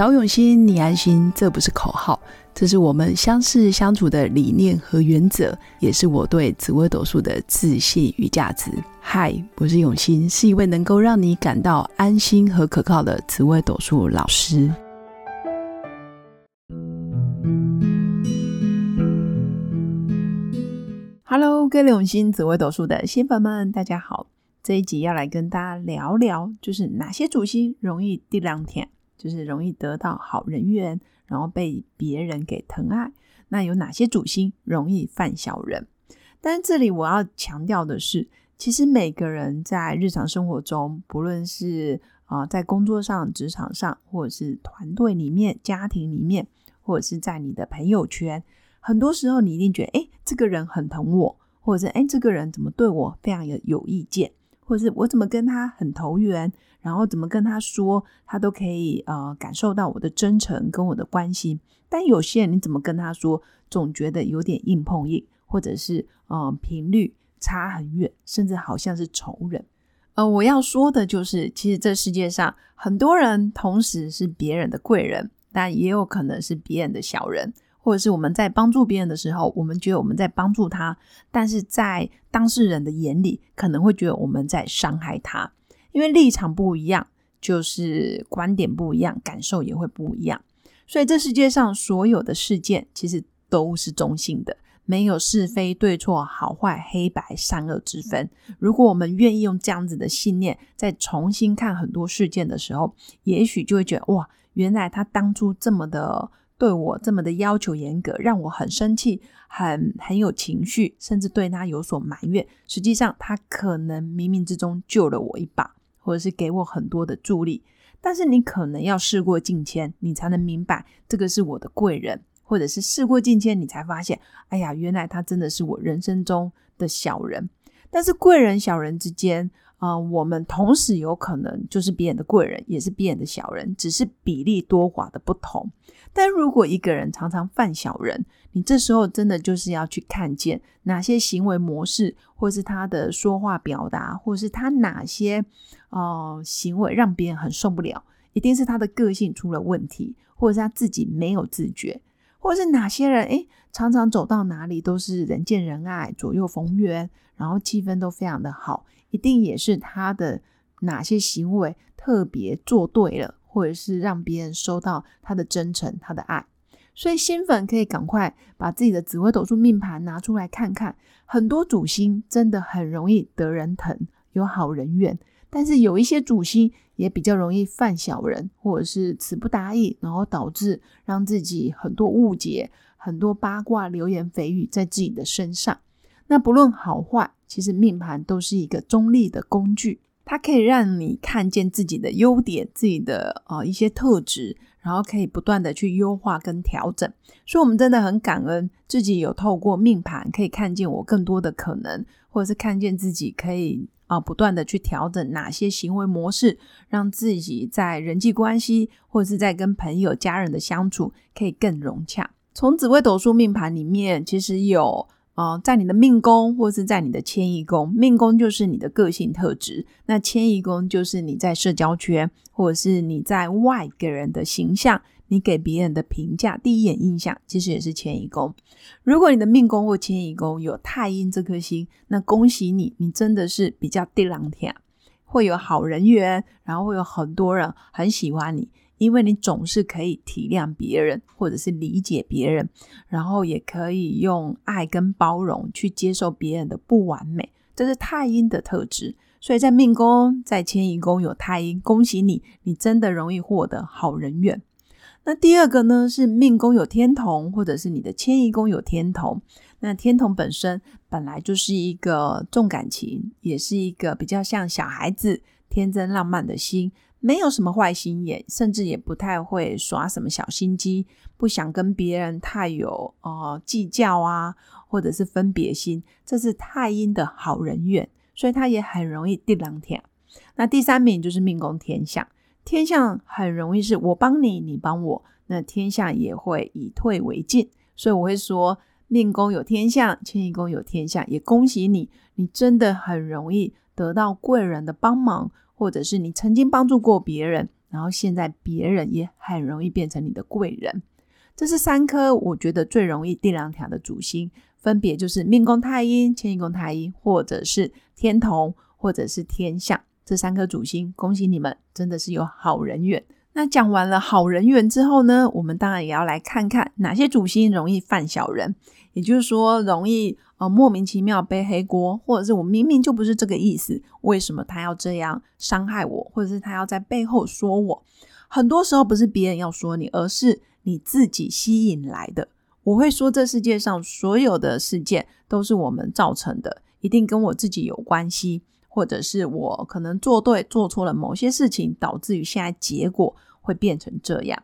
找永新，你安心，这不是口号，这是我们相识相处的理念和原则，也是我对紫微斗数的自信与价值。嗨，我是永新，是一位能够让你感到安心和可靠的紫微斗数老师。Hello，各位永新紫微斗数的新粉们，大家好。这一集要来跟大家聊聊，就是哪些主星容易地两天。就是容易得到好人缘，然后被别人给疼爱。那有哪些主星容易犯小人？但是这里我要强调的是，其实每个人在日常生活中，不论是啊在工作上、职场上，或者是团队里面、家庭里面，或者是在你的朋友圈，很多时候你一定觉得，哎，这个人很疼我，或者是哎，这个人怎么对我非常有有意见，或是我怎么跟他很投缘。然后怎么跟他说，他都可以呃感受到我的真诚跟我的关心。但有些人你怎么跟他说，总觉得有点硬碰硬，或者是呃频率差很远，甚至好像是仇人。呃，我要说的就是，其实这世界上很多人同时是别人的贵人，但也有可能是别人的小人，或者是我们在帮助别人的时候，我们觉得我们在帮助他，但是在当事人的眼里，可能会觉得我们在伤害他。因为立场不一样，就是观点不一样，感受也会不一样。所以这世界上所有的事件其实都是中性的，没有是非对错、好坏黑白、善恶之分。如果我们愿意用这样子的信念，再重新看很多事件的时候，也许就会觉得哇，原来他当初这么的对我这么的要求严格，让我很生气，很很有情绪，甚至对他有所埋怨。实际上，他可能冥冥之中救了我一把。或者是给我很多的助力，但是你可能要事过境迁，你才能明白这个是我的贵人，或者是事过境迁，你才发现，哎呀，原来他真的是我人生中的小人。但是贵人小人之间，啊，我们同时有可能就是别人的贵人，也是别人的小人，只是比例多寡的不同。但如果一个人常常犯小人，你这时候真的就是要去看见哪些行为模式，或是他的说话表达，或是他哪些哦行为让别人很受不了，一定是他的个性出了问题，或者是他自己没有自觉，或是哪些人诶常常走到哪里都是人见人爱，左右逢源，然后气氛都非常的好，一定也是他的哪些行为特别做对了。或者是让别人收到他的真诚、他的爱，所以新粉可以赶快把自己的紫微斗数命盘拿出来看看。很多主星真的很容易得人疼，有好人缘，但是有一些主星也比较容易犯小人，或者是词不达意，然后导致让自己很多误解、很多八卦、流言蜚语在自己的身上。那不论好坏，其实命盘都是一个中立的工具。它可以让你看见自己的优点，自己的呃一些特质，然后可以不断的去优化跟调整。所以，我们真的很感恩自己有透过命盘可以看见我更多的可能，或者是看见自己可以啊不断的去调整哪些行为模式，让自己在人际关系或者是在跟朋友、家人的相处可以更融洽。从紫微斗数命盘里面，其实有。啊，在你的命宫或是在你的迁移宫，命宫就是你的个性特质，那迁移宫就是你在社交圈或者是你在外给人的形象，你给别人的评价，第一眼印象其实也是迁移宫。如果你的命宫或迁移宫有太阴这颗星，那恭喜你，你真的是比较地朗天，会有好人缘，然后会有很多人很喜欢你。因为你总是可以体谅别人，或者是理解别人，然后也可以用爱跟包容去接受别人的不完美，这是太阴的特质。所以在命宫在迁移宫有太阴，恭喜你，你真的容易获得好人缘。那第二个呢是命宫有天同，或者是你的迁移宫有天同。那天同本身本来就是一个重感情，也是一个比较像小孩子天真浪漫的心。没有什么坏心眼，甚至也不太会耍什么小心机，不想跟别人太有呃计较啊，或者是分别心，这是太阴的好人缘，所以他也很容易地狼天。那第三名就是命宫天象，天象很容易是我帮你，你帮我，那天象也会以退为进，所以我会说命宫有天象，迁移宫有天象，也恭喜你，你真的很容易得到贵人的帮忙。或者是你曾经帮助过别人，然后现在别人也很容易变成你的贵人。这是三颗我觉得最容易地两条的主星，分别就是命宫太阴、迁移宫太阴，或者是天同，或者是天象。这三颗主星，恭喜你们，真的是有好人缘。那讲完了好人缘之后呢，我们当然也要来看看哪些主星容易犯小人，也就是说容易呃莫名其妙背黑锅，或者是我明明就不是这个意思，为什么他要这样伤害我，或者是他要在背后说我？很多时候不是别人要说你，而是你自己吸引来的。我会说，这世界上所有的事件都是我们造成的，一定跟我自己有关系。或者是我可能做对做错了某些事情，导致于现在结果会变成这样。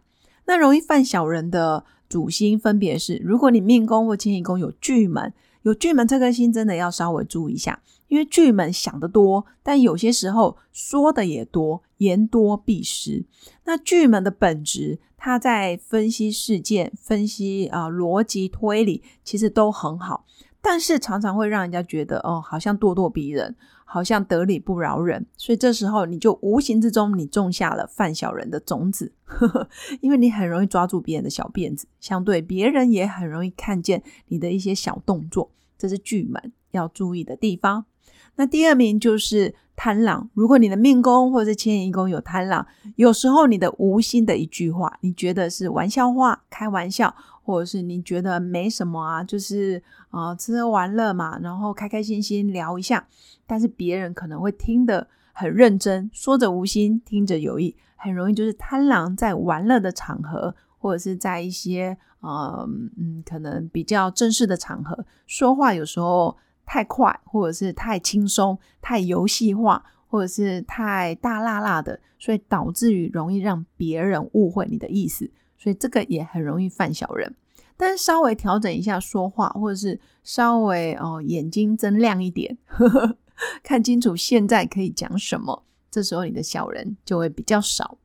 那容易犯小人的主星分别是：如果你命宫或迁移宫有巨门，有巨门这颗星真的要稍微注意一下，因为巨门想得多，但有些时候说的也多，言多必失。那巨门的本质，它在分析事件、分析啊逻辑推理，其实都很好，但是常常会让人家觉得哦，好像咄咄逼人。好像得理不饶人，所以这时候你就无形之中你种下了犯小人的种子，呵 呵因为你很容易抓住别人的小辫子，相对别人也很容易看见你的一些小动作，这是巨门要注意的地方。那第二名就是贪狼，如果你的命宫或者是迁移宫有贪狼，有时候你的无心的一句话，你觉得是玩笑话、开玩笑。或者是你觉得没什么啊，就是啊吃喝玩乐嘛，然后开开心心聊一下，但是别人可能会听得很认真，说着无心，听着有意，很容易就是贪狼在玩乐的场合，或者是在一些呃嗯可能比较正式的场合，说话有时候太快，或者是太轻松、太游戏化，或者是太大辣辣的，所以导致于容易让别人误会你的意思。所以这个也很容易犯小人，但是稍微调整一下说话，或者是稍微哦眼睛睁亮一点，呵 呵看清楚现在可以讲什么，这时候你的小人就会比较少。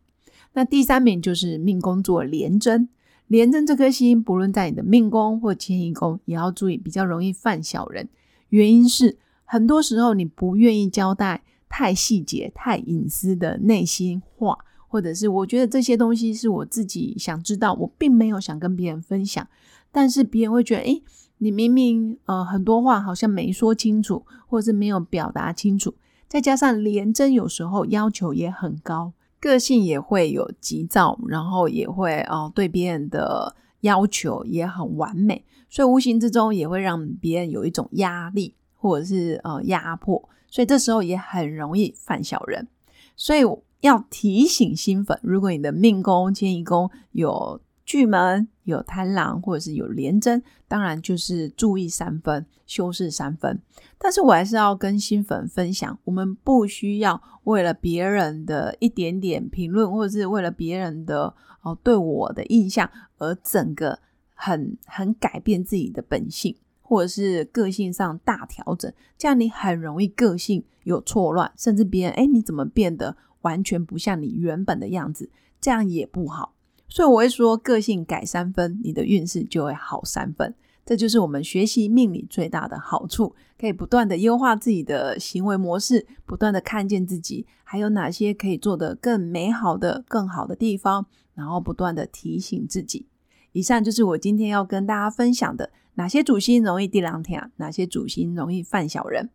那第三名就是命宫做廉贞，廉贞这颗星不论在你的命宫或迁移宫，也要注意比较容易犯小人。原因是很多时候你不愿意交代太细节、太隐私的内心话。或者是我觉得这些东西是我自己想知道，我并没有想跟别人分享，但是别人会觉得，诶，你明明呃很多话好像没说清楚，或者是没有表达清楚，再加上廉贞有时候要求也很高，个性也会有急躁，然后也会哦对别人的要求也很完美，所以无形之中也会让别人有一种压力或者是呃压迫，所以这时候也很容易犯小人，所以。要提醒新粉，如果你的命宫、迁移宫有巨门、有贪狼，或者是有廉贞，当然就是注意三分，修饰三分。但是我还是要跟新粉分享，我们不需要为了别人的一点点评论，或者是为了别人的哦对我的印象，而整个很很改变自己的本性，或者是个性上大调整，这样你很容易个性有错乱，甚至别人哎你怎么变得？完全不像你原本的样子，这样也不好。所以我会说，个性改三分，你的运势就会好三分。这就是我们学习命理最大的好处，可以不断的优化自己的行为模式，不断的看见自己还有哪些可以做的更美好的、更好的地方，然后不断的提醒自己。以上就是我今天要跟大家分享的，哪些主星容易地两天，哪些主星容易犯小人。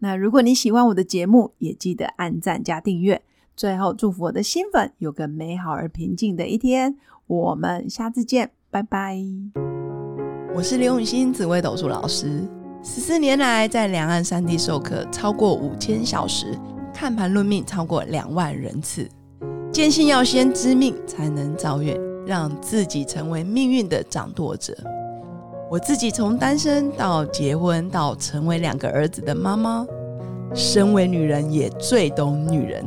那如果你喜欢我的节目，也记得按赞加订阅。最后，祝福我的新粉有个美好而平静的一天。我们下次见，拜拜。我是刘永新紫微斗数老师，十四年来在两岸三地授课超过五千小时，看盘论命超过两万人次。坚信要先知命才能造运，让自己成为命运的掌舵者。我自己从单身到结婚，到成为两个儿子的妈妈，身为女人也最懂女人。